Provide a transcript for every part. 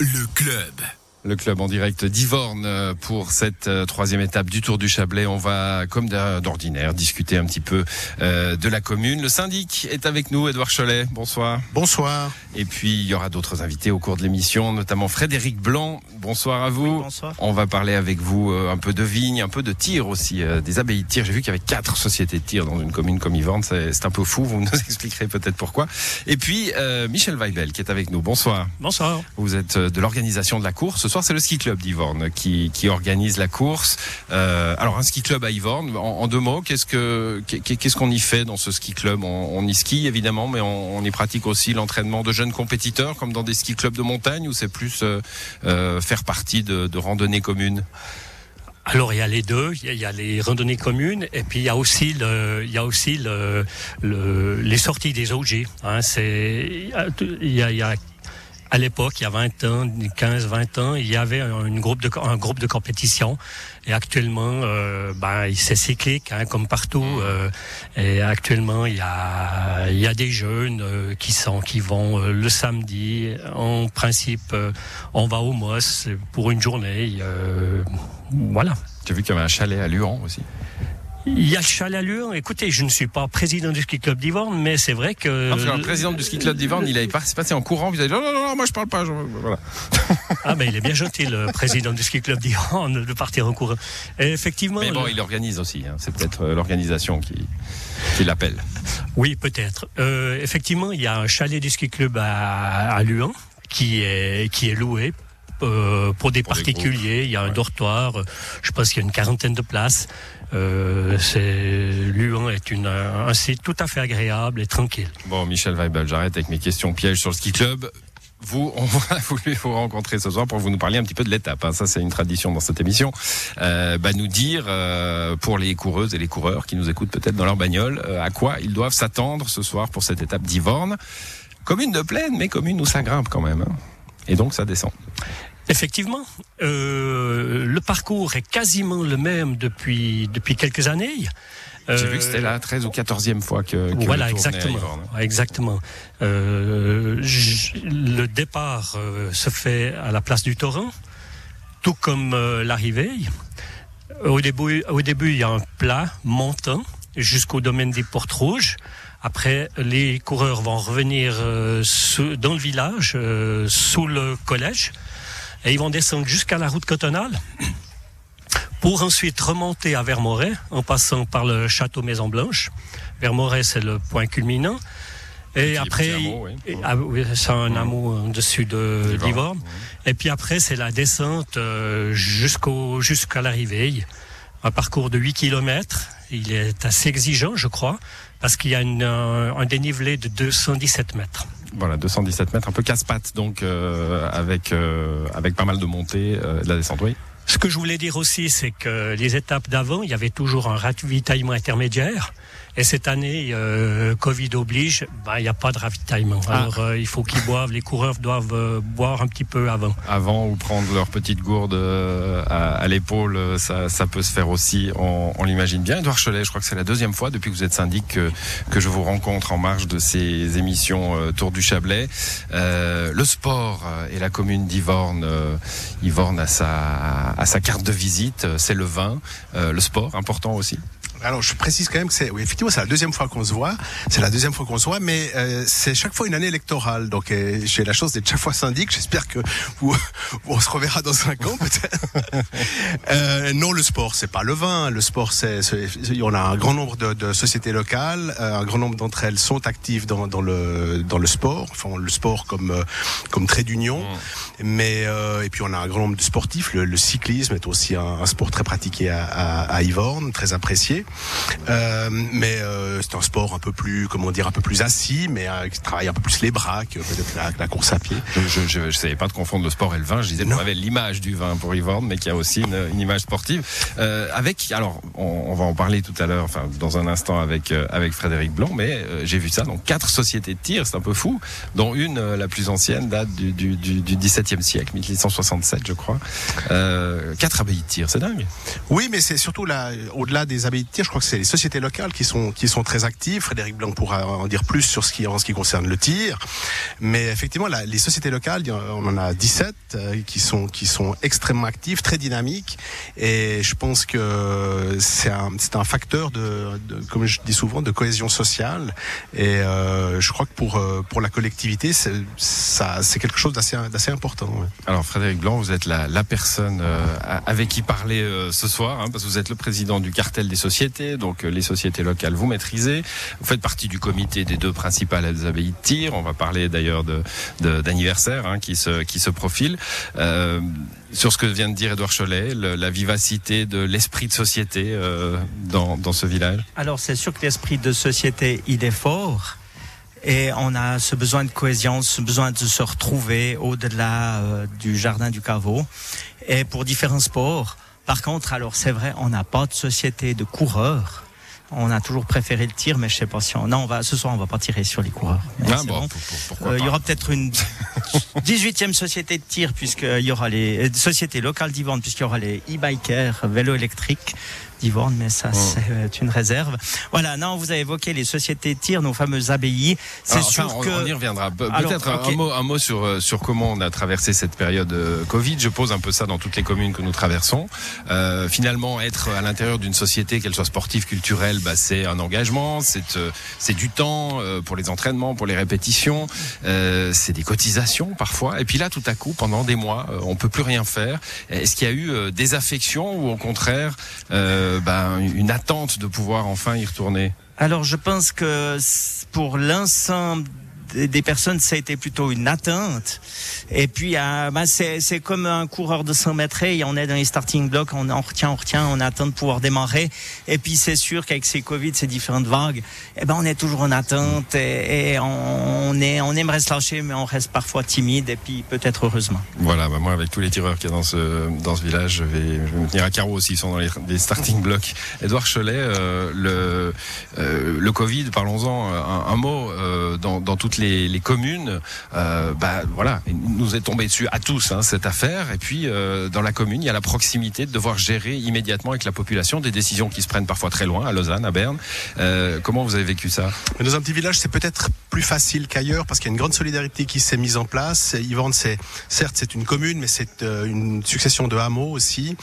Le club. Le club en direct d'Ivorne euh, pour cette euh, troisième étape du Tour du Chablais. On va, comme d'ordinaire, discuter un petit peu euh, de la commune. Le syndic est avec nous, Edouard Cholet. Bonsoir. Bonsoir. Et puis, il y aura d'autres invités au cours de l'émission, notamment Frédéric Blanc. Bonsoir à vous. bonsoir. On va parler avec vous un peu de vigne, un peu de tir aussi, des abbayes de tir. J'ai vu qu'il y avait quatre sociétés de tir dans une commune comme Yvorne. C'est un peu fou. Vous nous expliquerez peut-être pourquoi. Et puis, euh, Michel Weibel qui est avec nous. Bonsoir. Bonsoir. Vous êtes de l'organisation de la course. Ce soir, c'est le ski club d'Ivorne qui, organise la course. Euh, alors, un ski club à Ivorne. En, deux mots, qu'est-ce que qu'est- qu'est-ce qu'on y fait dans ce ski club? On, y skie évidemment, mais on, y pratique aussi l'entraînement de jeunes compétiteurs, comme dans des ski clubs de montagne, ou c'est plus euh, euh, faire partie de, randonnées communes? Alors il y a les deux, il y a, les randonnées communes et puis il y a aussi il y a aussi le, le- les sorties des OG. Hein, c'est il y a- à l'époque, il y a 20 ans, 15, 20 ans, il y avait un, groupe de, un groupe de compétition. Et actuellement, euh, ben, c'est cyclique, hein, comme partout. euh, et actuellement, il y a, il y a des jeunes euh, qui sont, qui vont euh, le samedi. En principe, on va au MOS pour une journée. voilà. J'ai vu qu'il y avait un chalet à Luan aussi. Il y a le chalet à Lure. Écoutez, je ne suis pas président du ski club d'Yvorne, mais c'est vrai que. Parce que le président du ski club d'Ivorne, il avait passé en courant. Vous avez dit non, non, non, moi je parle pas. je- Voilà. Ah, ben, il est bien gentil, le président du ski club d'Yvorne, de partir en courant. Et effectivement. Mais bon, le- il organise aussi. hein. C'est peut-être euh, l'organisation qui, qui l'appelle. Oui, peut-être. Euh, effectivement, il y a un chalet du ski club à, à Luan qui est, qui est loué. Euh, pour des Pour des particuliers, il y a un dortoir. euh, Je pense qu'il y a une quarantaine de places. Euh, c'est Luan est une, un site tout à fait agréable et tranquille. Bon, Michel Weibel, j'arrête avec mes questions pièges sur le ski club. Vous, on va voulu vous rencontrer ce soir pour vous nous parler un petit peu de l'étape. hein. Ça, c'est une tradition dans cette émission. Euh, bah, nous dire euh, pour les coureuses et les coureurs qui nous écoutent peut-être dans leur bagnole, euh, à quoi ils doivent s'attendre ce soir pour cette étape d'Ivorne. Commune de plaine, mais commune où ça grimpe quand même. hein. Et donc ça descend. Effectivement, euh, le parcours est quasiment le même depuis depuis quelques années. J'ai Euh, vu que c'était la 13 ou 14e fois que, que voilà, le venait à exactement. Exactement. Euh, le départ euh, se fait à la place du torrent, tout comme euh, l'arrivée. Au début, au début, il y a un plat montant jusqu'au domaine des Portes Rouges. Après, les coureurs vont revenir euh, sous- dans le village, euh, sous le collège, et ils vont descendre jusqu'à la route cantonale pour ensuite remonter à Vermoret en passant par le château Maison Blanche. Vermoret, c'est le point culminant. Et après, oui. ah oui, c'est un hameau en dessus de d'Ivorne. Et puis après, c'est la descente euh, jusqu'au jusqu'à l'arrivée. Un parcours de 8 km. Il est assez exigeant, je crois, parce qu'il y a une, un dénivelé de 217 mètres. Voilà, 217 mètres, un peu casse-pattes, donc euh, avec euh, avec pas mal de montées, euh, de la descente, oui. Ce que je voulais dire aussi, c'est que les étapes d'avant, il y avait toujours un ravitaillement intermédiaire. Et cette année, euh, Covid oblige, ben, il n'y a pas de ravitaillement. Ah. Alors, euh, il faut qu'ils boivent, les coureurs doivent euh, boire un petit peu avant. Avant ou prendre leur petite gourde euh, à, à l'épaule, euh, ça, ça peut se faire aussi, on, on l'imagine bien. Edouard Cholet, je crois que c'est la deuxième fois depuis que vous êtes syndic que, que je vous rencontre en marge de ces émissions euh, Tour du Chablais. Euh, le sport euh, et la commune d'Ivorne, euh, Ivorne a sa, a sa carte de visite, c'est le vin, euh, le sport important aussi. Alors je précise quand même que c'est oui, effectivement c'est la deuxième fois qu'on se voit, c'est la deuxième fois qu'on se voit, mais euh, c'est chaque fois une année électorale. Donc euh, j'ai la chance d'être chaque fois syndic. J'espère que vous, on se reverra dans cinq ans peut-être. euh, non, le sport c'est pas le vin. Le sport c'est c'est- on a un grand nombre de, de sociétés locales, euh, un grand nombre d'entre elles sont actives dans, dans le dans le sport, font le sport comme euh, comme trait d'union. Mais euh, et puis on a un grand nombre de sportifs. Le, le cyclisme est aussi un, un sport très pratiqué à, à, à Yvorne, très apprécié. Euh, mais euh, c'est un sport un peu plus, comment dire, un peu plus assis, mais euh, qui travaille un peu plus les bras que peut-être la, la course à pied. Je je savais pas de confondre le sport et le vin. Je disais qu'on avait l'image du vin pour Yvorne, mais qu'il y a aussi une, une image sportive. Avec, alors, on, on va en parler tout à l'heure, enfin dans un instant avec avec Frédéric Blanc, mais j'ai vu ça. Donc quatre sociétés de tir, c'est un peu fou, dont une la plus ancienne date du du, du, du 17e siècle, 1867, je crois. Euh, quatre abbayes de tir, c'est dingue. Oui, mais c'est surtout là, au-delà des abbayes de tir, je crois que c'est les sociétés locales qui sont qui sont très actives. Frédéric Blanc pourra en dire plus sur ce qui en ce qui concerne le tir, mais effectivement, les sociétés locales, on en a 17 euh, qui sont qui sont extrêmement actives, très dynamiques, et je pense que c'est un c'est un facteur de, comme je dis souvent, de cohésion sociale. Et euh, je crois que pour pour la collectivité, ça c'est quelque chose d'assez d'assez important. Alors Frédéric Blanc, vous êtes la, la personne avec qui parler ce soir, hein, parce que vous êtes le président du cartel des sociétés, donc les sociétés locales vous maîtrisez. Vous faites partie du comité des deux principales abbayes de tir. On va parler d'ailleurs d'anniversaire hein, qui se qui se profile. Euh, sur ce que vient de dire Edouard Cholet, la vivacité de l'esprit de société euh, dans, dans ce village? Alors c'est sûr que l'esprit de société, il est fort. Et on a ce besoin de cohésion, ce besoin de se retrouver au-delà euh, du jardin du caveau. Et pour différents sports. Par contre, alors c'est vrai, on n'a pas de société de coureurs. On a toujours préféré le tir, mais je sais pas si on. Non, on va ce soir, on va pas tirer sur les coureurs. Ah bon, euh, il y aura peut-être une 18e société de tir puisqu'il y aura les euh, sociétés locales d'Yvonne puisqu'il y aura les e-bikers, vélos électriques d'Yvonne, mais ça, oh. c'est euh, une réserve. Voilà, non, vous avez évoqué les sociétés tir, nos fameuses abbayes. C'est sûr que... On y reviendra. Peut-être un, mot, un mot sur, euh, sur comment on a traversé cette période euh, Covid. Je pose un peu ça dans toutes les communes que nous traversons. Euh, finalement, être à l'intérieur d'une société, qu'elle soit sportive, culturelle, bah, c'est un engagement, c'est c'est du temps pour les entraînements, pour les répétitions, euh, c'est des cotisations parfois. Et puis là, tout à coup, pendant des mois, on peut plus rien faire. Est-ce qu'il y a eu des affections ou au contraire euh, euh, ben, une attente de pouvoir enfin y retourner. Alors je pense que pour l'ensemble des personnes, ça a été plutôt une atteinte. Et puis, euh, bah, c'est comme un coureur de 100 mètres et on est dans les starting blocks, on, on retient, on retient, on attend de pouvoir démarrer. Et puis, c'est sûr qu'avec ces Covid, ces différentes vagues, eh ben, on est toujours en attente et, on, est, on aimerait se lâcher, mais on reste parfois timide et puis peut-être heureusement. Voilà, bah, moi, avec tous les tireurs qu'il y a dans ce, village, je vais, me tenir à carreau aussi, ils sont dans les, starting blocks. Edouard Cholet, euh, le, euh, le Covid, parlons-en un, un, mot, euh, dans, dans toutes les, communes, euh, bah voilà, il nous est tombé dessus à tous hein, cette affaire. Et puis euh, dans la commune, il y a la proximité de devoir gérer immédiatement avec la population des décisions qui se prennent parfois très loin, à Lausanne, à Berne. Euh, comment vous avez vécu ça? Dans un petit village, c'est peut-être plus facile qu'ailleurs parce qu'il y a une grande solidarité qui s'est mise en place. Yvonne, c'est certes c'est une commune, mais c'est une succession de hameaux aussi.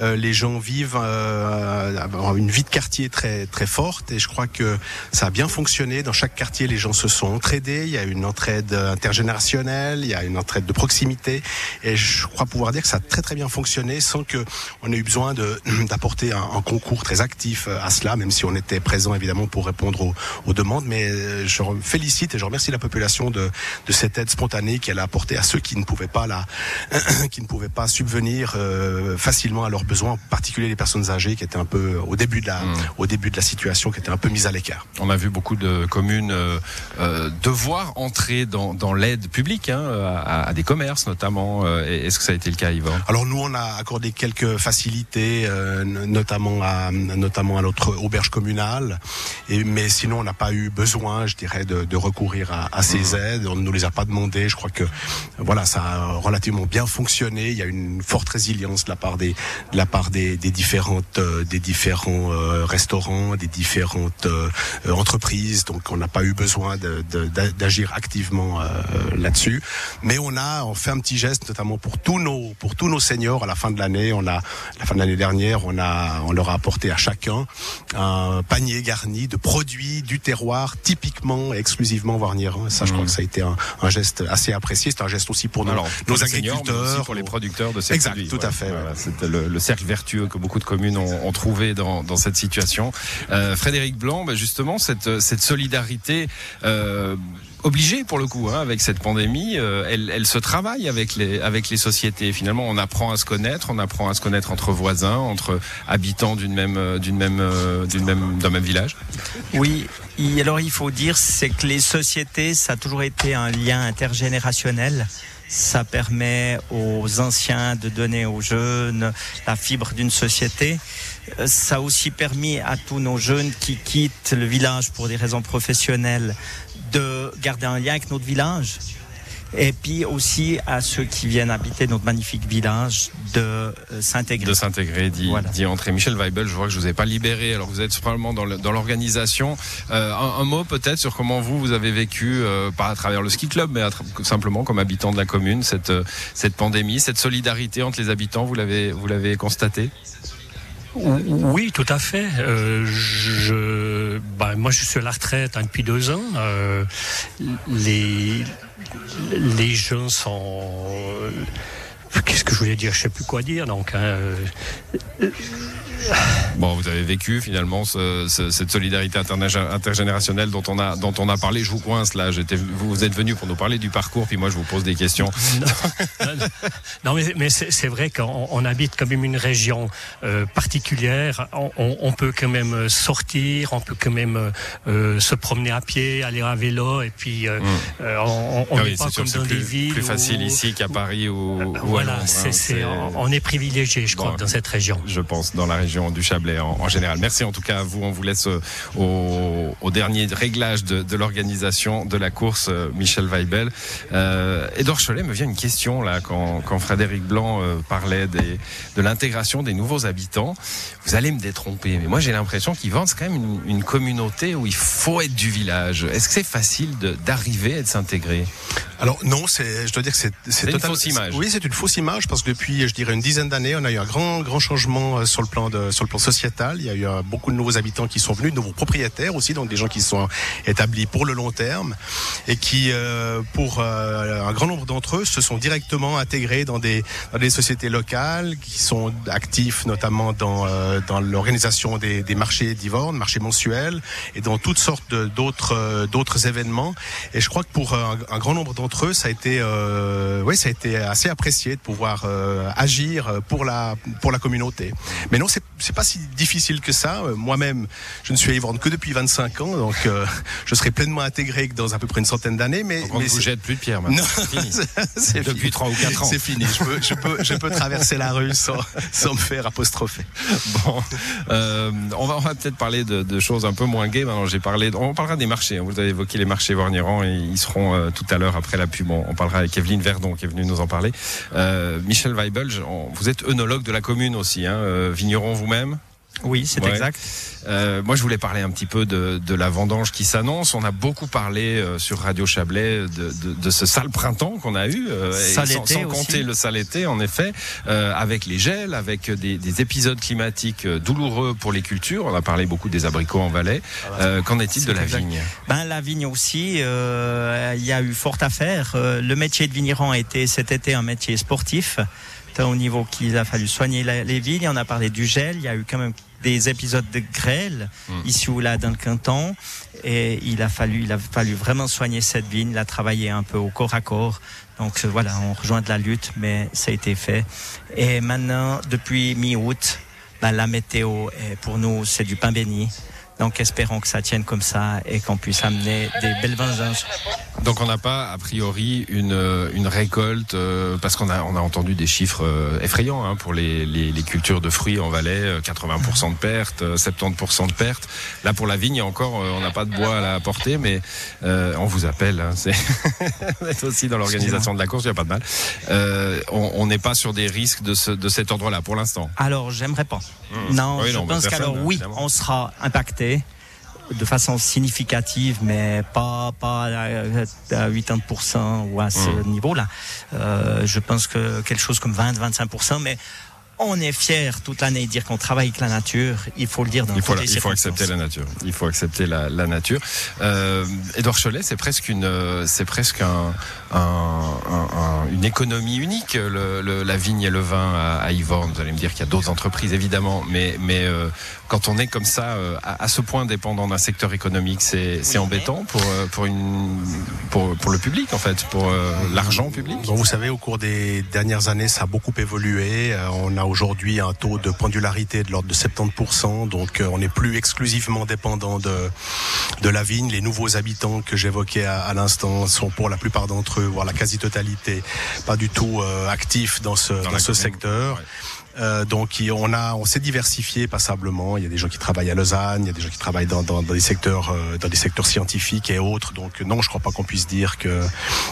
les gens vivent une vie de quartier très très forte et je crois que ça a bien fonctionné. Dans chaque quartier, les gens se sont entraidés. Il y a une entraide intergénérationnelle, il y a une entraide de proximité, et je crois pouvoir dire que ça a très très bien fonctionné sans que on ait eu besoin d'apporter un, un, concours très actif à cela, même si on était présent évidemment pour répondre aux, aux demandes. Mais euh, je félicite et je remercie la population de, de cette aide spontanée qu'elle a apportée à ceux qui ne pouvaient pas la, qui ne pouvaient pas subvenir euh, facilement à leurs besoins, en particulier les personnes âgées qui étaient un peu au début de la, mmh. au début de la situation, qui étaient un peu mises à l'écart. On a vu beaucoup de communes euh, euh entrer dans, dans l'aide publique hein, à, à, des commerces notamment. Euh, est-ce que ça a été le cas, Yvan? Alors nous, on a accordé quelques facilités, euh, notamment à notamment à notre auberge communale. Et, mais sinon, on n'a pas eu besoin, je dirais, de, de recourir à, à, ces mmh. aides. On ne nous les a pas demandées. Je crois que voilà, ça a relativement bien fonctionné. Il y a une forte résilience de la part des de la part des, des différentes euh, des différents restaurants, des différentes entreprises. Donc, on n'a pas eu besoin d'agir activement euh, là-dessus. Mais on a, on fait un petit geste, notamment pour tous nos, pour tous nos seniors à la fin de l'année. On a, la fin de l'année dernière, on a, on leur a apporté à chacun un panier garni de produits du terroir, typiquement et exclusivement Warnierin. Ça, je crois mmh. que ça a été un, un geste assez apprécié. C'est un geste aussi pour nos, nos agriculteurs, pour les producteurs de ces exact, produits. tout à fait. Voilà, C'est le, le, cercle vertueux que beaucoup de communes ont, ont trouvé dans, dans, cette situation. Euh, Frédéric Blanc, bah justement, cette, cette solidarité. Euh, obligée pour le coup hein, avec cette pandémie. Euh, elle, elle, se travaille avec les avec les sociétés. Finalement, on apprend à se connaître, on apprend à se connaître entre voisins, entre habitants d'une même euh, d'une même euh, d'une même d'un même village. Oui. alors il faut dire c'est que les sociétés, ça a toujours été un lien intergénérationnel. Ça permet aux anciens de donner aux jeunes la fibre d'une société. Ça a aussi permis à tous nos jeunes qui quittent le village pour des raisons professionnelles de garder un lien avec notre village. Et puis aussi à ceux qui viennent habiter notre magnifique village de euh, s'intégrer. De s'intégrer, dit, Voilà. dit André Michel Weibel. Je vois que je vous ai pas libéré. Alors vous êtes probablement dans l'organisation. Euh, un, un mot peut-être sur comment vous vous avez vécu, euh, pas à travers le ski club, mais à simplement comme habitant de la commune, cette euh, cette pandémie, cette solidarité entre les habitants. Vous l'avez vous l'avez constaté? Oui, tout à fait. Euh, je, ben, moi, je suis à la retraite hein, depuis deux ans. Euh, les, les jeunes sont. Qu'est-ce que je voulais dire? Je sais plus quoi dire. Donc, hein, euh, Bon, vous avez vécu finalement ce- ce- cette solidarité intergénérationnelle dont on a dont on a parlé. Je vous coince là. J'étais vous êtes venu pour nous parler du parcours, puis moi je vous pose des questions. non, non, mais, mais c'est vrai qu'on on habite quand même une région euh, particulière. On, on- on peut quand même sortir, on peut quand même euh, se promener à pied, aller à vélo, et puis euh, euh, on on Ah n'est oui, pas sûr comme dans plus, des villes. plus facile où- ici qu'à Paris ou, ou à Voilà, Londres, hein. c'est- C'est- on on est privilégié, je crois, dans cette région. je pense, dans la région du Chablais en, général. Merci en tout cas à vous. On vous laisse euh, au, dernier réglage de, l'organisation de la course, euh, Michel Weibel. Euh, Edouard Cholet me vient une question là quand, quand Frédéric Blanc euh, parlait de l'intégration des nouveaux habitants. Vous allez me détromper, mais moi j'ai l'impression qu'Yvan c'est quand même une, une communauté où il faut être du village. Est-ce que c'est facile d'arriver et de s'intégrer? Alors non, c'est, je dois dire que c'est, C'est une fausse image. Oui, c'est une fausse image parce que depuis, je dirais une dizaine d'années, on a eu un grand, grand changement euh, sur le plan de, sur le plan sociétal. Il y a eu euh, beaucoup de nouveaux habitants qui sont venus, de nouveaux propriétaires aussi, donc des gens qui sont établis pour le long terme et qui, euh, pour euh, un grand nombre d'entre eux, se sont directement intégrés dans des, dans des sociétés locales qui sont actifs notamment dans, euh, dans l'organisation des, des marchés d'Yvorne, marchés mensuels et dans toutes sortes de- d'autres, d'autres événements. Et je crois que pour un, un grand nombre d'entre eux, ça a été, euh, oui, ça a été assez apprécié de pouvoir euh, agir pour la pour la communauté. Mais non, c'est c'est pas si difficile que ça. Euh, Moi-même, je ne suis à que depuis 25 ans, donc euh, je serai pleinement intégré que dans à peu près une centaine d'années. Mais, Donc on ne vous jette plus de pierre maintenant. non, C'est Depuis fini. trois ou quatre ans. C'est fini. Je peux, je peux, je peux traverser la rue sans, sans me faire apostropher. Bon, euh, on va, on va peut-être parler de, de choses un peu moins gaies. Maintenant, j'ai parlé, on parlera des marchés. hein. Vous avez évoqué les marchés Vornieran et ils seront euh, tout à l'heure après la On, parlera avec Evelyne Verdon qui est venue nous en parler. Euh, Michel Weibel, vous êtes œnologue de la commune aussi, hein, euh, vigneron vous-même? Oui, c'est Ouais. exact. Euh, moi, je voulais parler un petit peu de, de la vendange qui s'annonce. On a beaucoup parlé euh, sur Radio Chablais de, de, de ce sale printemps qu'on a eu, euh, et sans, compter le sale été, en effet, euh, avec les gels, avec des, des épisodes climatiques euh, douloureux pour les cultures. On a parlé beaucoup des abricots en Valais. Euh, Qu'en est-il de la exact. vigne? Ben la vigne aussi, euh, il y a eu fort à faire. Euh, le métier de vigneron a été cet été un métier sportif, au niveau qu'il a fallu soigner la- les vignes. On a parlé du gel. Il y a eu quand même des épisodes de grêle Mm. ici ou là dans le canton, et il a fallu, il a fallu vraiment soigner cette vigne, la travailler un peu au corps à corps. Donc euh, voilà, on rejoint de la lutte, mais ça a été fait. Et maintenant, depuis mi-août, ben, la météo, est, pour nous, c'est du pain béni. Donc espérons que ça tienne comme ça et qu'on puisse amener des belles vengeances. Donc on n'a pas a priori une, euh, une récolte euh, parce qu'on a on a entendu des chiffres euh, effrayants hein, pour les, les, les cultures de fruits en Valais, euh, 80% de pertes, euh, 70% de pertes. Là pour la vigne encore euh, on n'a pas de bois à la porter, mais euh, on vous appelle. Hein, c'est vous êtes aussi dans l'organisation de la course, il n'y a pas de mal. Euh, on n'est pas sur des risques de, ce, de cet ordre-là pour l'instant. Alors j'aimerais pas. Mmh. Non, Oui, je non, pense qu'alors oui, évidemment. on sera impacté de façon significative, mais pas pas à 80% ou à ce Mmh. niveau-là. Euh, je pense que quelque chose comme 20-25%, mais on est fier toute l'année de dire qu'on travaille avec la nature. Il faut le dire dans Il faut, les il faut accepter la nature. Il faut accepter la, la nature. Euh, Édouard Cholet, c'est presque une, euh, c'est presque un, un- un- un- une économie unique, le, le- la vigne et le vin à, à Yvorne. Vous allez me dire qu'il y a d'autres entreprises évidemment, mais, mais euh, quand on est comme ça, euh, à, à ce point dépendant d'un secteur économique, c'est, Oui, embêtant pour, pour une, pour, pour le public en fait, pour euh, l'argent public. Bon, vous savez, au cours des dernières années, ça a beaucoup évolué. Euh, on a aujourd'hui un taux de pendularité de l'ordre de 70%, donc euh, on n'est plus exclusivement dépendant de, de la vigne. Les nouveaux habitants que j'évoquais à, à l'instant sont pour la plupart d'entre eux, voire la quasi-totalité, pas du tout euh, actifs dans ce, dans la ce commune. secteur. Ouais. Euh, donc on a, on s'est diversifié passablement. Il y a des gens qui travaillent à Lausanne, il y a des gens qui travaillent dans, dans, dans des secteurs, euh, dans des secteurs scientifiques et autres. Donc non, je crois pas qu'on puisse dire que,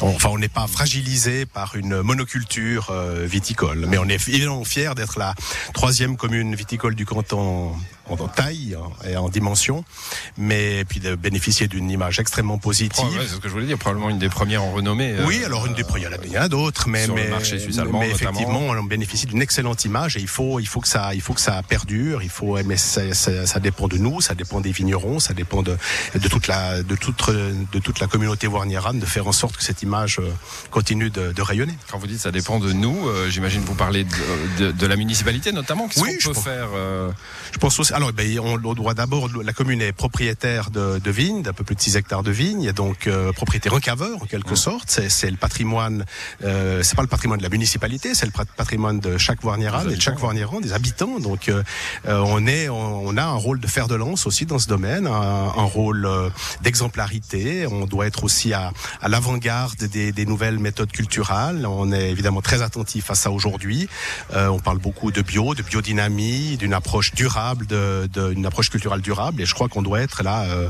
enfin, on n'est pas fragilisé par une monoculture euh, viticole. Mais on est évidemment fier d'être la troisième commune viticole du canton en taille et en dimension, mais puis de bénéficier d'une image extrêmement positive. c'est ce que je voulais dire, probablement une des premières en renommée. Oui, alors une des premières, il y en a d'autres, mais, mais, mais effectivement, on bénéficie d'une excellente image et il faut, il faut que ça, il faut que ça perdure. Il faut, mais ça, ça, ça, dépend de nous, ça dépend des vignerons, ça dépend de, de toute la, de toute, de toute la communauté warnierane de faire en sorte que cette image euh, continue de, de rayonner. Quand vous dites ça dépend de nous, euh, j'imagine vous parlez de, de, de, la municipalité notamment. Qu'est-ce oui, qu'on peut faire euh... Je pense aussi. Alors, ben, on, on doit d'abord, la commune est propriétaire de, de vignes, d'un peu plus de 6 hectares de vignes, et donc euh, propriétaire recaveur en quelque sorte. C'est le patrimoine. Euh, c'est pas le patrimoine de la municipalité, c'est le patrimoine de chaque Warnieran et de chaque Warnieran, des habitants. Donc, euh, euh, on est, on, a un rôle de fer de lance aussi dans ce domaine, un, un rôle euh, d'exemplarité. On doit être aussi à, à l'avant-garde des, des, nouvelles méthodes culturelles. On est évidemment très attentif à ça aujourd'hui. on parle beaucoup de bio, de biodynamie, d'une approche durable de, de une approche culturelle durable et je crois qu'on doit être là, euh,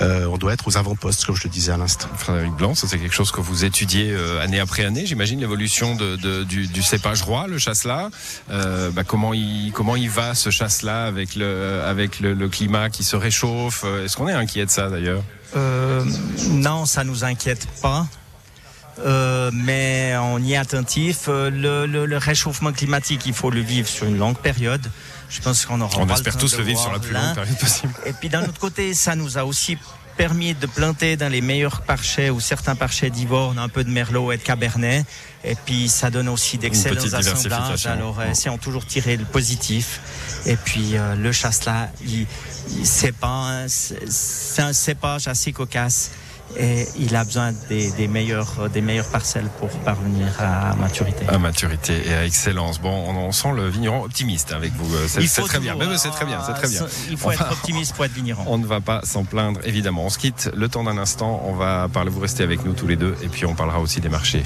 euh, on doit être aux avant-postes, comme je le disais à l'instant. Frédéric Blanc, ça c'est quelque chose que vous étudiez euh, année après année, j'imagine, l'évolution de, de, du, du, cépage roi, le chasselas. Euh, bah, comment, il, comment il va ce chasselas avec, le, avec le, le climat qui se réchauffe? Est-ce qu'on est inquiet de ça d'ailleurs? Non, ça nous inquiète pas. Euh, mais on y est attentif. Le, le, le, réchauffement climatique, il faut le vivre sur une longue période. Je pense qu'on aura. On espère tous le vivre sur la plus longue période possible. Et puis d'un autre côté, ça nous a aussi permis de planter dans les meilleurs parchets ou certains parchets d'Ivorne un peu de Merlot et de Cabernet. Et puis ça donne aussi d'excellents assemblages. Alors euh, essayons toujours tirer le positif. Et puis euh, le chasse-là, il, il c'est pas c'est un cépage assez cocasse et il a besoin des, des, meilleurs, des meilleures parcelles pour parvenir à maturité. À maturité et à excellence. Bon, on, on sent le vigneron optimiste avec vous. C'est très bien. c'est très bien. C'est très bien. Il faut être optimiste pour être vigneron. On ne va pas s'en plaindre, évidemment. On se quitte le temps d'un instant. On va parler. Vous restez avec nous tous les deux et puis on parlera aussi des marchés.